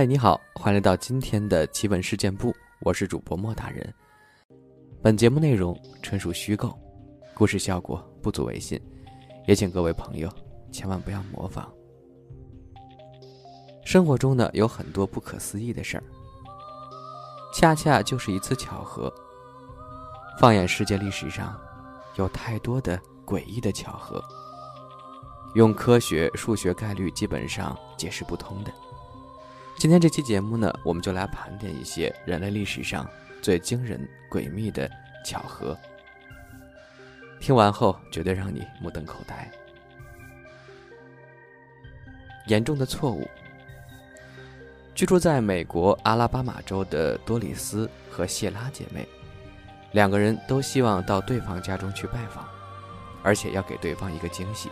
嗨，你好，欢迎来到今天的奇闻事件部，我是主播莫大人。本节目内容纯属虚构，故事效果不足为信，也请各位朋友千万不要模仿。生活中呢有很多不可思议的事儿，恰恰就是一次巧合。放眼世界历史上，有太多的诡异的巧合，用科学、数学、概率基本上解释不通的。今天这期节目呢，我们就来盘点一些人类历史上最惊人、诡秘的巧合。听完后，绝对让你目瞪口呆。严重的错误。居住在美国阿拉巴马州的多里斯和谢拉姐妹，两个人都希望到对方家中去拜访，而且要给对方一个惊喜。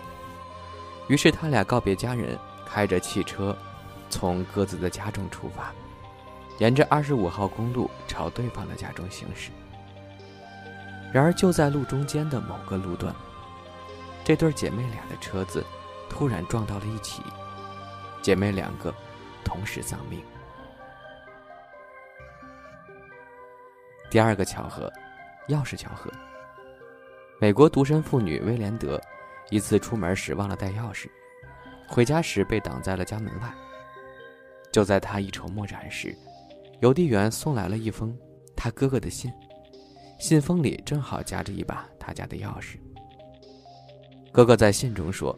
于是，他俩告别家人，开着汽车。从各自的家中出发，沿着二十五号公路朝对方的家中行驶。然而，就在路中间的某个路段，这对姐妹俩的车子突然撞到了一起，姐妹两个同时丧命。第二个巧合，钥匙巧合。美国独身妇女威廉德一次出门时忘了带钥匙，回家时被挡在了家门外。就在他一筹莫展时，邮递员送来了一封他哥哥的信，信封里正好夹着一把他家的钥匙。哥哥在信中说，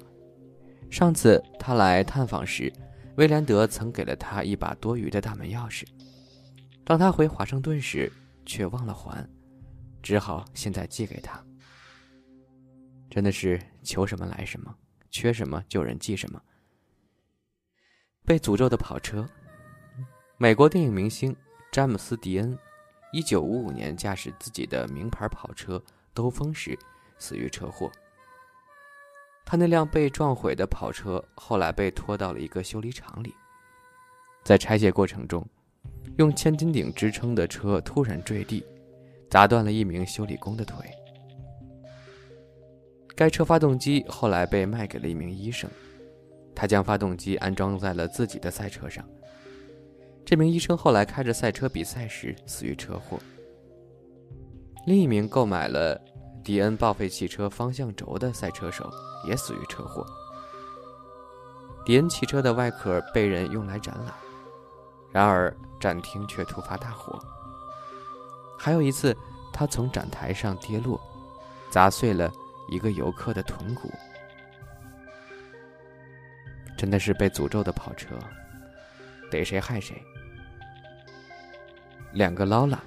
上次他来探访时，威廉德曾给了他一把多余的大门钥匙，当他回华盛顿时却忘了还，只好现在寄给他。真的是求什么来什么，缺什么就人寄什么。被诅咒的跑车。美国电影明星詹姆斯·迪恩，一九五五年驾驶自己的名牌跑车兜风时死于车祸。他那辆被撞毁的跑车后来被拖到了一个修理厂里，在拆卸过程中，用千斤顶支撑的车突然坠地，砸断了一名修理工的腿。该车发动机后来被卖给了一名医生。他将发动机安装在了自己的赛车上。这名医生后来开着赛车比赛时死于车祸。另一名购买了迪恩报废汽车方向轴的赛车手也死于车祸。迪恩汽车的外壳被人用来展览，然而展厅却突发大火。还有一次，他从展台上跌落，砸碎了一个游客的臀骨。真的是被诅咒的跑车，逮谁害谁。两个劳拉。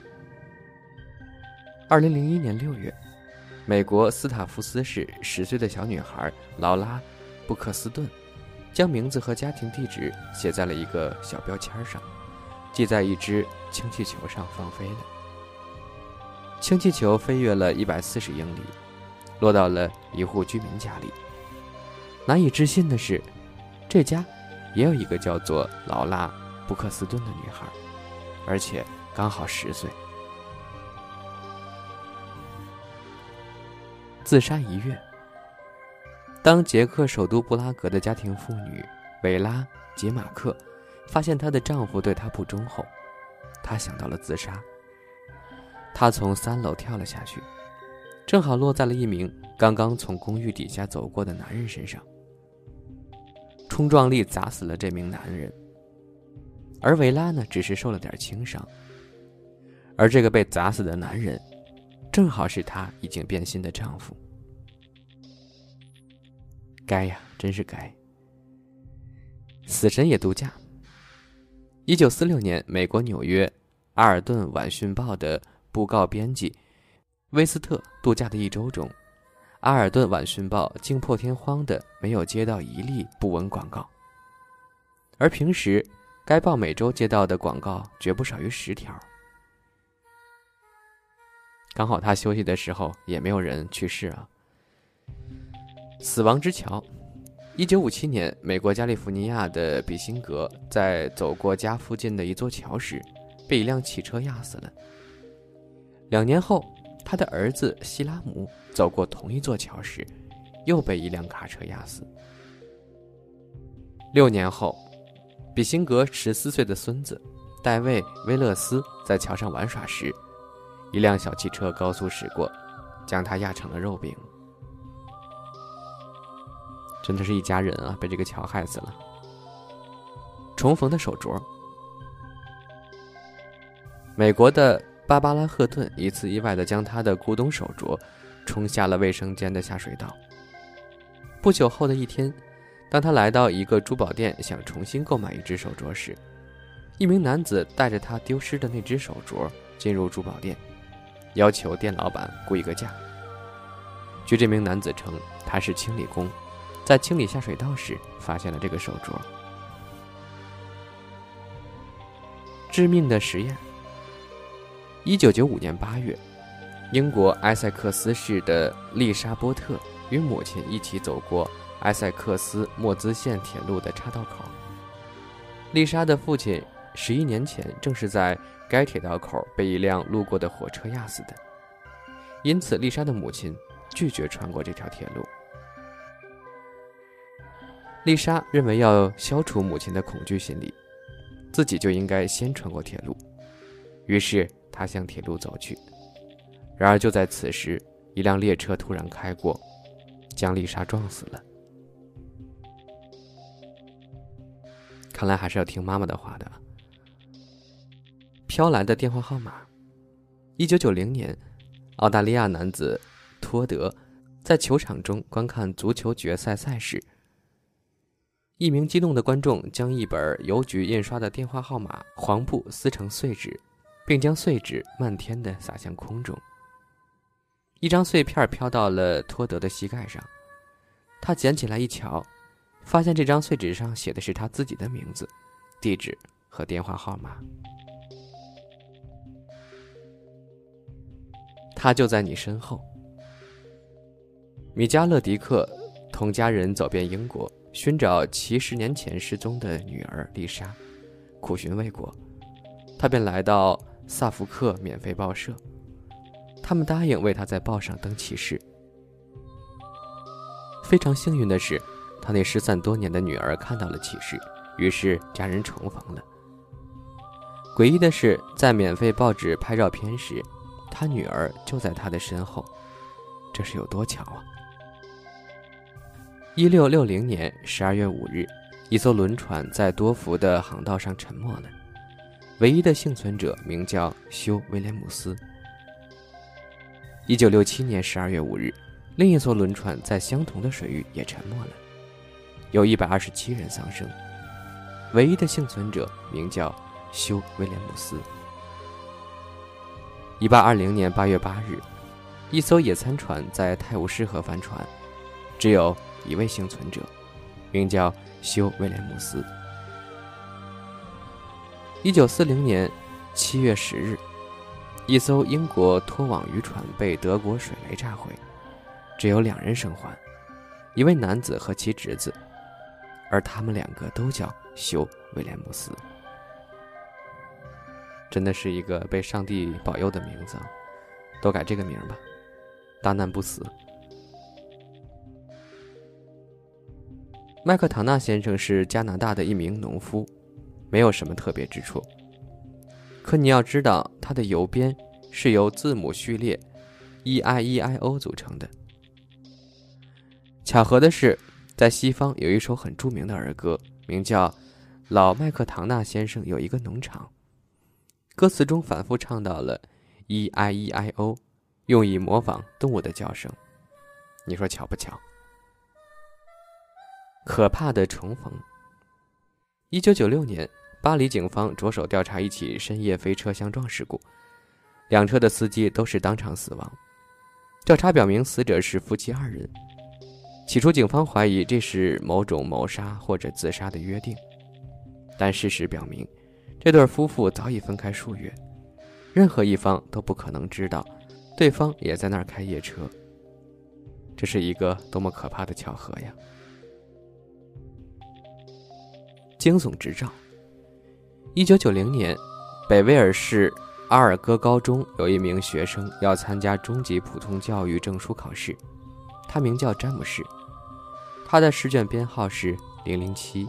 二零零一年六月，美国斯塔夫斯市十岁的小女孩劳拉·布克斯顿，将名字和家庭地址写在了一个小标签上，系在一只氢气球上放飞了。氢气球飞跃了一百四十英里，落到了一户居民家里。难以置信的是。这家也有一个叫做劳拉·布克斯顿的女孩，而且刚好十岁。自杀一月，当捷克首都布拉格的家庭妇女维拉·杰马克发现她的丈夫对她不忠后，她想到了自杀。她从三楼跳了下去，正好落在了一名刚刚从公寓底下走过的男人身上。冲撞力砸死了这名男人，而维拉呢，只是受了点轻伤。而这个被砸死的男人，正好是她已经变心的丈夫。该呀，真是该。死神也度假。一九四六年，美国纽约《阿尔顿晚讯报》的布告编辑威斯特度假的一周中。《阿尔顿晚讯报》惊破天荒的没有接到一例不闻广告，而平时该报每周接到的广告绝不少于十条。刚好他休息的时候也没有人去世啊。死亡之桥，一九五七年，美国加利福尼亚的比辛格在走过家附近的一座桥时，被一辆汽车压死了。两年后。他的儿子希拉姆走过同一座桥时，又被一辆卡车压死。六年后，比辛格十四岁的孙子戴维·威勒斯在桥上玩耍时，一辆小汽车高速驶过，将他压成了肉饼。真的是一家人啊，被这个桥害死了。重逢的手镯。美国的芭芭拉·赫顿一次意外地将她的古董手镯冲下了卫生间的下水道。不久后的一天，当他来到一个珠宝店想重新购买一只手镯时，一名男子带着他丢失的那只手镯进入珠宝店，要求店老板估一个价。据这名男子称，他是清理工。在清理下水道时，发现了这个手镯。致命的实验。一九九五年八月，英国埃塞克斯市的丽莎·波特与母亲一起走过埃塞克斯莫兹线铁路的岔道口。丽莎的父亲十一年前正是在该铁道口被一辆路过的火车压死的，因此丽莎的母亲拒绝穿过这条铁路。丽莎认为，要消除母亲的恐惧心理，自己就应该先穿过铁路。于是，他向铁路走去。然而，就在此时，一辆列车突然开过，将丽莎撞死了。看来还是要听妈妈的话的。飘来的电话号码：一九九零年，澳大利亚男子托德在球场中观看足球决赛赛事。一名激动的观众将一本邮局印刷的电话号码黄布撕成碎纸，并将碎纸漫天的撒向空中。一张碎片飘到了托德的膝盖上，他捡起来一瞧，发现这张碎纸上写的是他自己的名字、地址和电话号码。他就在你身后。米加勒迪克同家人走遍英国。寻找其十年前失踪的女儿丽莎，苦寻未果，他便来到萨福克免费报社，他们答应为他在报上登启事。非常幸运的是，他那失散多年的女儿看到了启事，于是家人重逢了。诡异的是，在免费报纸拍照片时，他女儿就在他的身后，这是有多巧啊！一六六零年十二月五日，一艘轮船在多福的航道上沉没了，唯一的幸存者名叫休·威廉姆斯。一九六七年十二月五日，另一艘轮船在相同的水域也沉没了，有一百二十七人丧生，唯一的幸存者名叫休·威廉姆斯。一八二零年八月八日，一艘野餐船在泰晤士河翻船，只有。一位幸存者，名叫休·威廉姆斯。一九四零年七月十日，一艘英国拖网渔船被德国水雷炸毁，只有两人生还，一位男子和其侄子，而他们两个都叫休·威廉姆斯。真的是一个被上帝保佑的名字，都改这个名吧，大难不死。麦克唐纳先生是加拿大的一名农夫，没有什么特别之处。可你要知道，它的邮编是由字母序列 E I E I O 组成的。巧合的是，在西方有一首很著名的儿歌，名叫《老麦克唐纳先生有一个农场》，歌词中反复唱到了 E I E I O，用以模仿动物的叫声。你说巧不巧？可怕的重逢。一九九六年，巴黎警方着手调查一起深夜飞车相撞事故，两车的司机都是当场死亡。调查表明，死者是夫妻二人。起初，警方怀疑这是某种谋杀或者自杀的约定，但事实表明，这对夫妇早已分开数月，任何一方都不可能知道，对方也在那儿开夜车。这是一个多么可怕的巧合呀！惊悚执照。一九九零年，北威尔士阿尔戈高中有一名学生要参加中级普通教育证书考试，他名叫詹姆士，他的试卷编号是零零七。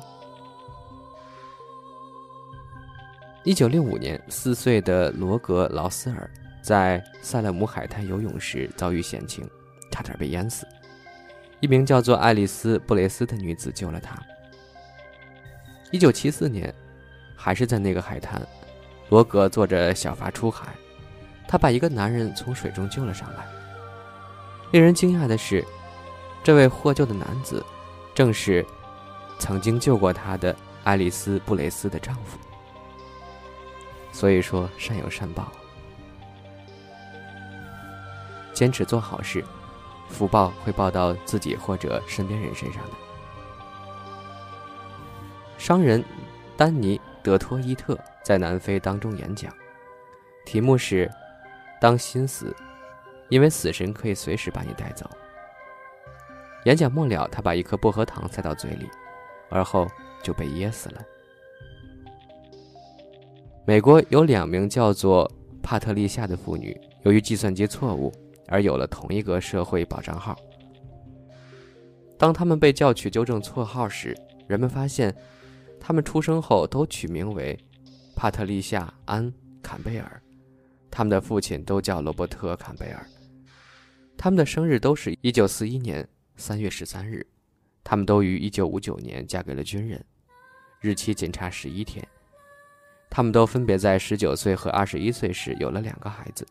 一九六五年，四岁的罗格劳斯尔在塞勒姆海滩游泳时遭遇险情，差点被淹死。一名叫做爱丽丝·布雷斯的女子救了他。一九七四年，还是在那个海滩，罗格坐着小筏出海，他把一个男人从水中救了上来。令人惊讶的是，这位获救的男子，正是曾经救过他的爱丽丝·布雷斯的丈夫。所以说，善有善报，坚持做好事，福报会报到自己或者身边人身上的。商人丹尼·德托伊特在南非当中演讲，题目是“当心死，因为死神可以随时把你带走。”演讲末了，他把一颗薄荷糖塞到嘴里，而后就被噎死了。美国有两名叫做帕特丽夏的妇女，由于计算机错误而有了同一个社会保障号。当他们被叫去纠正错号时，人们发现，他们出生后都取名为帕特丽夏·安·坎贝尔，他们的父亲都叫罗伯特·坎贝尔，他们的生日都是一九四一年三月十三日，他们都于一九五九年嫁给了军人，日期仅差十一天。他们都分别在十九岁和二十一岁时有了两个孩子。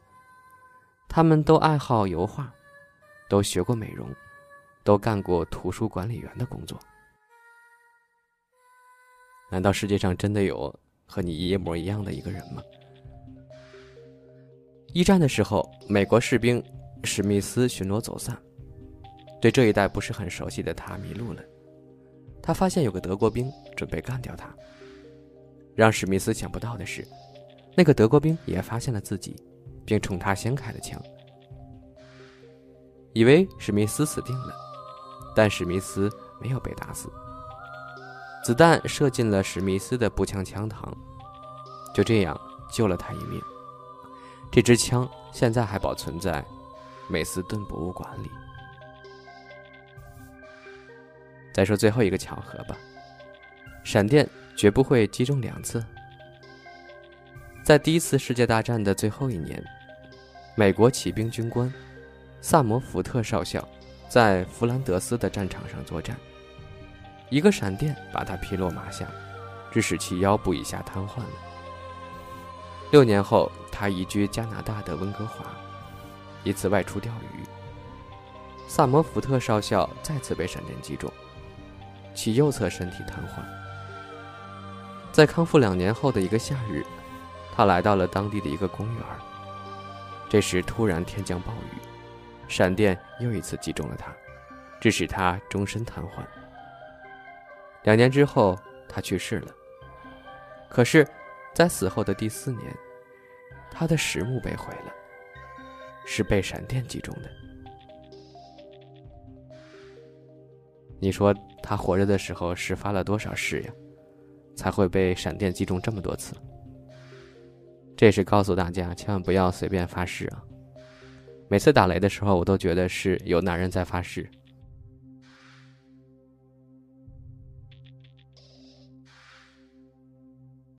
他们都爱好油画，都学过美容，都干过图书管理员的工作。难道世界上真的有和你一模一样的一个人吗？一战的时候，美国士兵史密斯巡逻走散，对这一带不是很熟悉的他迷路了。他发现有个德国兵准备干掉他。让史密斯想不到的是，那个德国兵也发现了自己，并冲他先开了枪。以为史密斯死定了，但史密斯没有被打死。子弹射进了史密斯的步枪枪膛，就这样救了他一命。这支枪现在还保存在美斯顿博物馆里。再说最后一个巧合吧，闪电。绝不会击中两次。在第一次世界大战的最后一年，美国骑兵军官萨摩福特少校在弗兰德斯的战场上作战，一个闪电把他劈落马下，致使其腰部以下瘫痪了。六年后，他移居加拿大的温哥华，一次外出钓鱼，萨摩福特少校再次被闪电击中，其右侧身体瘫痪。在康复两年后的一个夏日，他来到了当地的一个公园。这时突然天降暴雨，闪电又一次击中了他，致使他终身瘫痪。两年之后，他去世了。可是，在死后的第四年，他的石墓被毁了，是被闪电击中的。你说他活着的时候是发了多少誓呀？才会被闪电击中这么多次。这是告诉大家，千万不要随便发誓啊！每次打雷的时候，我都觉得是有男人在发誓。